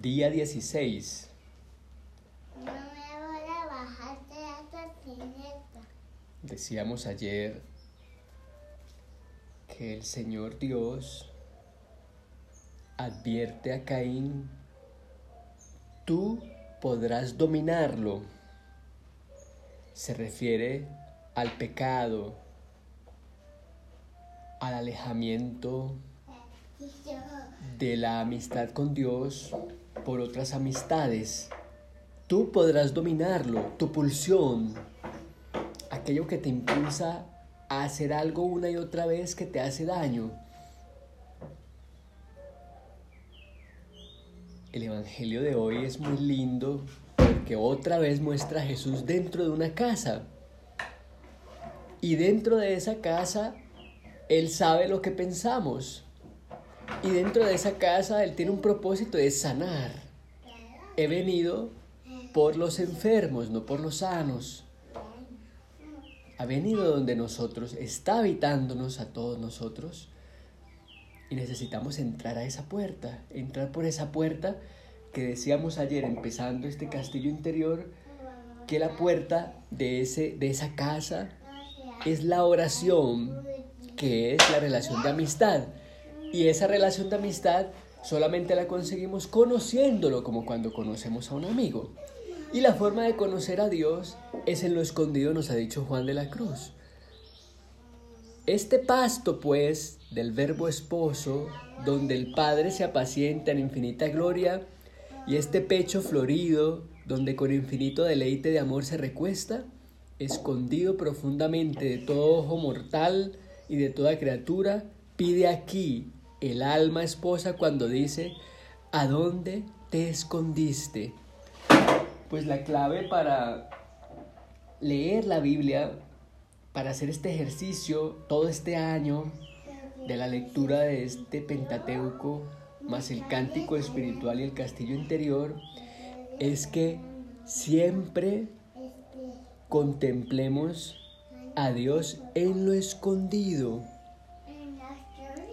Día 16. No me voy a bajar de la patineta. Decíamos ayer que el Señor Dios advierte a Caín, tú podrás dominarlo. Se refiere al pecado, al alejamiento de la amistad con Dios por otras amistades. Tú podrás dominarlo, tu pulsión, aquello que te impulsa a hacer algo una y otra vez que te hace daño. El Evangelio de hoy es muy lindo porque otra vez muestra a Jesús dentro de una casa. Y dentro de esa casa, Él sabe lo que pensamos. Y dentro de esa casa Él tiene un propósito de sanar. He venido por los enfermos, no por los sanos. Ha venido donde nosotros, está habitándonos a todos nosotros. Y necesitamos entrar a esa puerta, entrar por esa puerta que decíamos ayer empezando este castillo interior, que la puerta de, ese, de esa casa es la oración, que es la relación de amistad. Y esa relación de amistad solamente la conseguimos conociéndolo, como cuando conocemos a un amigo. Y la forma de conocer a Dios es en lo escondido, nos ha dicho Juan de la Cruz. Este pasto, pues, del verbo esposo, donde el Padre se apacienta en infinita gloria, y este pecho florido, donde con infinito deleite de amor se recuesta, escondido profundamente de todo ojo mortal y de toda criatura, pide aquí el alma esposa cuando dice, ¿a dónde te escondiste? Pues la clave para leer la Biblia, para hacer este ejercicio todo este año de la lectura de este Pentateuco, más el cántico espiritual y el castillo interior, es que siempre contemplemos a Dios en lo escondido,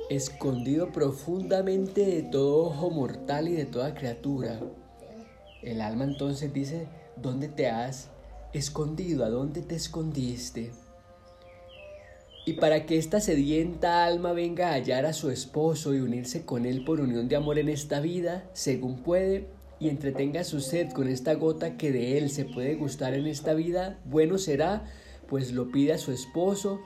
escondido profundamente de todo ojo mortal y de toda criatura. El alma entonces dice, ¿dónde te has escondido? ¿A dónde te escondiste? Y para que esta sedienta alma venga a hallar a su esposo y unirse con él por unión de amor en esta vida, según puede, y entretenga su sed con esta gota que de él se puede gustar en esta vida, bueno será, pues lo pide a su esposo,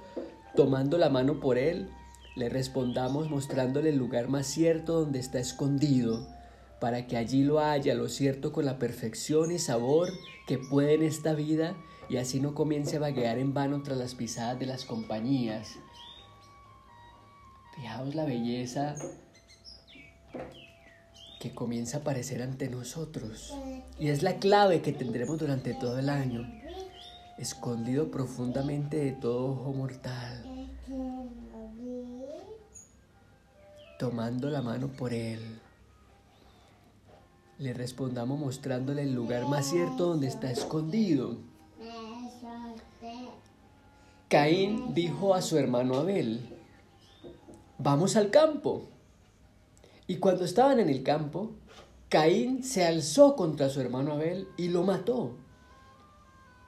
tomando la mano por él, le respondamos mostrándole el lugar más cierto donde está escondido, para que allí lo haya lo cierto con la perfección y sabor que puede en esta vida, y así no comience a vaguear en vano tras las pisadas de las compañías. Fijaos la belleza que comienza a aparecer ante nosotros. Y es la clave que tendremos durante todo el año, escondido profundamente de todo ojo mortal, tomando la mano por él. Le respondamos mostrándole el lugar más cierto donde está escondido. Caín dijo a su hermano Abel, vamos al campo. Y cuando estaban en el campo, Caín se alzó contra su hermano Abel y lo mató.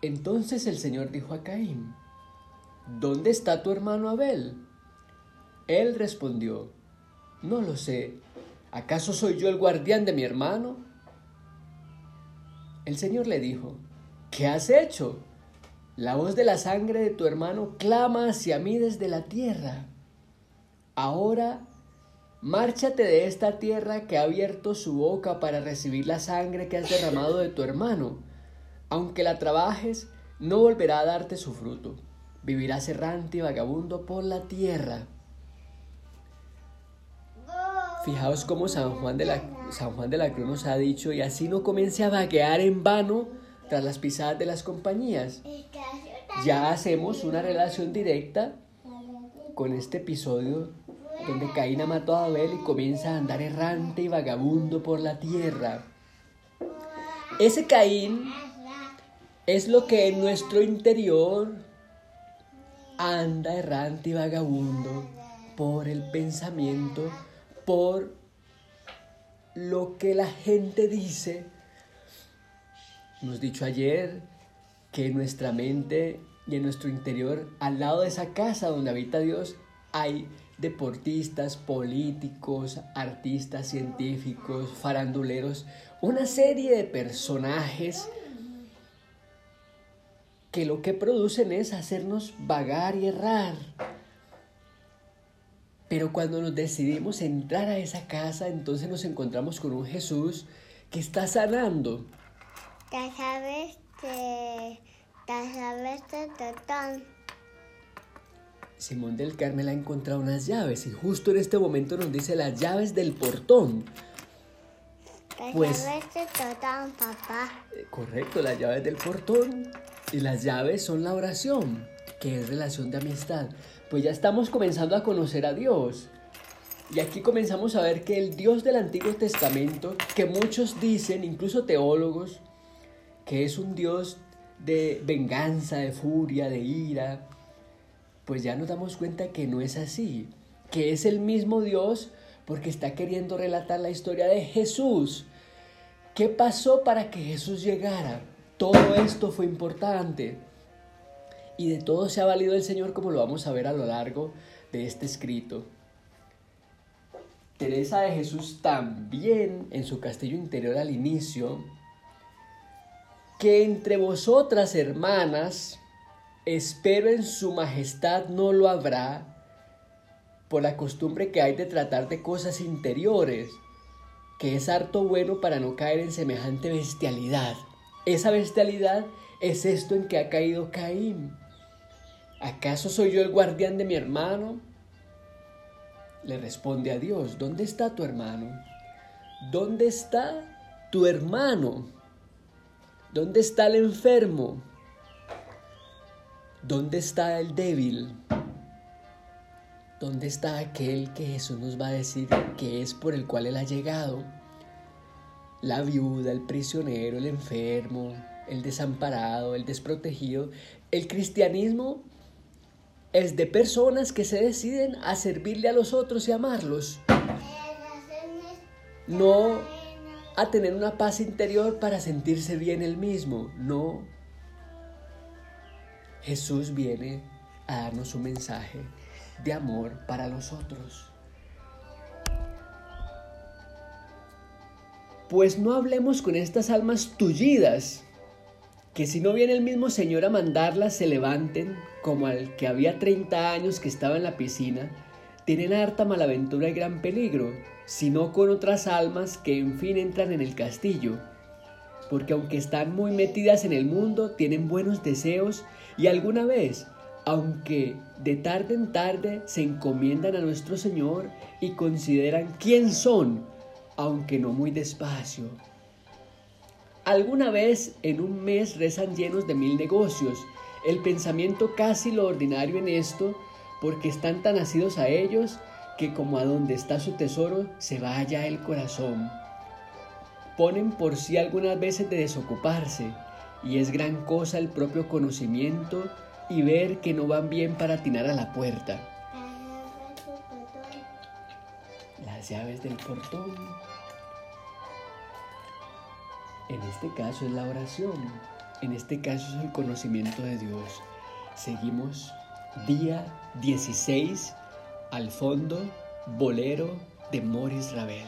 Entonces el Señor dijo a Caín, ¿dónde está tu hermano Abel? Él respondió, no lo sé. ¿Acaso soy yo el guardián de mi hermano? El Señor le dijo, ¿qué has hecho? La voz de la sangre de tu hermano clama hacia mí desde la tierra. Ahora, márchate de esta tierra que ha abierto su boca para recibir la sangre que has derramado de tu hermano. Aunque la trabajes, no volverá a darte su fruto. Vivirás errante y vagabundo por la tierra. Fijaos cómo San Juan, de la, San Juan de la Cruz nos ha dicho, y así no comience a vaguear en vano tras las pisadas de las compañías. Ya hacemos una relación directa con este episodio donde Caín ha matado a Abel y comienza a andar errante y vagabundo por la tierra. Ese Caín es lo que en nuestro interior anda errante y vagabundo por el pensamiento, por lo que la gente dice. Hemos dicho ayer que en nuestra mente y en nuestro interior, al lado de esa casa donde habita Dios, hay deportistas, políticos, artistas, científicos, faranduleros, una serie de personajes que lo que producen es hacernos vagar y errar. Pero cuando nos decidimos entrar a esa casa, entonces nos encontramos con un Jesús que está sanando. Ya sabes que, ya sabes que totón. Simón del Carmel ha encontrado unas llaves y justo en este momento nos dice las llaves del portón. Ya Pues- sabes que totón, papá. Eh, Correcto, las llaves del portón. Y las llaves son la oración, que es relación de amistad. Pues ya estamos comenzando a conocer a Dios. Y aquí comenzamos a ver que el Dios del Antiguo Testamento, que muchos dicen, incluso teólogos, que es un Dios de venganza, de furia, de ira, pues ya nos damos cuenta que no es así, que es el mismo Dios porque está queriendo relatar la historia de Jesús. ¿Qué pasó para que Jesús llegara? Todo esto fue importante. Y de todo se ha valido el Señor como lo vamos a ver a lo largo de este escrito. Teresa de Jesús también en su castillo interior al inicio, que entre vosotras hermanas, espero en su majestad no lo habrá, por la costumbre que hay de tratar de cosas interiores, que es harto bueno para no caer en semejante bestialidad. Esa bestialidad es esto en que ha caído Caín. ¿Acaso soy yo el guardián de mi hermano? Le responde a Dios, ¿dónde está tu hermano? ¿Dónde está tu hermano? ¿Dónde está el enfermo? ¿Dónde está el débil? ¿Dónde está aquel que Jesús nos va a decir que es por el cual Él ha llegado? La viuda, el prisionero, el enfermo, el desamparado, el desprotegido. El cristianismo es de personas que se deciden a servirle a los otros y amarlos. No a tener una paz interior para sentirse bien él mismo. No. Jesús viene a darnos un mensaje de amor para los otros. Pues no hablemos con estas almas tullidas, que si no viene el mismo Señor a mandarlas, se levanten, como al que había 30 años que estaba en la piscina, tienen harta malaventura y gran peligro, sino con otras almas que en fin entran en el castillo, porque aunque están muy metidas en el mundo, tienen buenos deseos y alguna vez, aunque de tarde en tarde, se encomiendan a nuestro Señor y consideran quién son, aunque no muy despacio. Alguna vez en un mes rezan llenos de mil negocios, el pensamiento casi lo ordinario en esto, porque están tan asidos a ellos que como a donde está su tesoro se va allá el corazón. Ponen por sí algunas veces de desocuparse, y es gran cosa el propio conocimiento y ver que no van bien para atinar a la puerta. Las llaves del portón. En este caso es la oración, en este caso es el conocimiento de Dios. Seguimos día 16 al fondo bolero de Moris Ravel.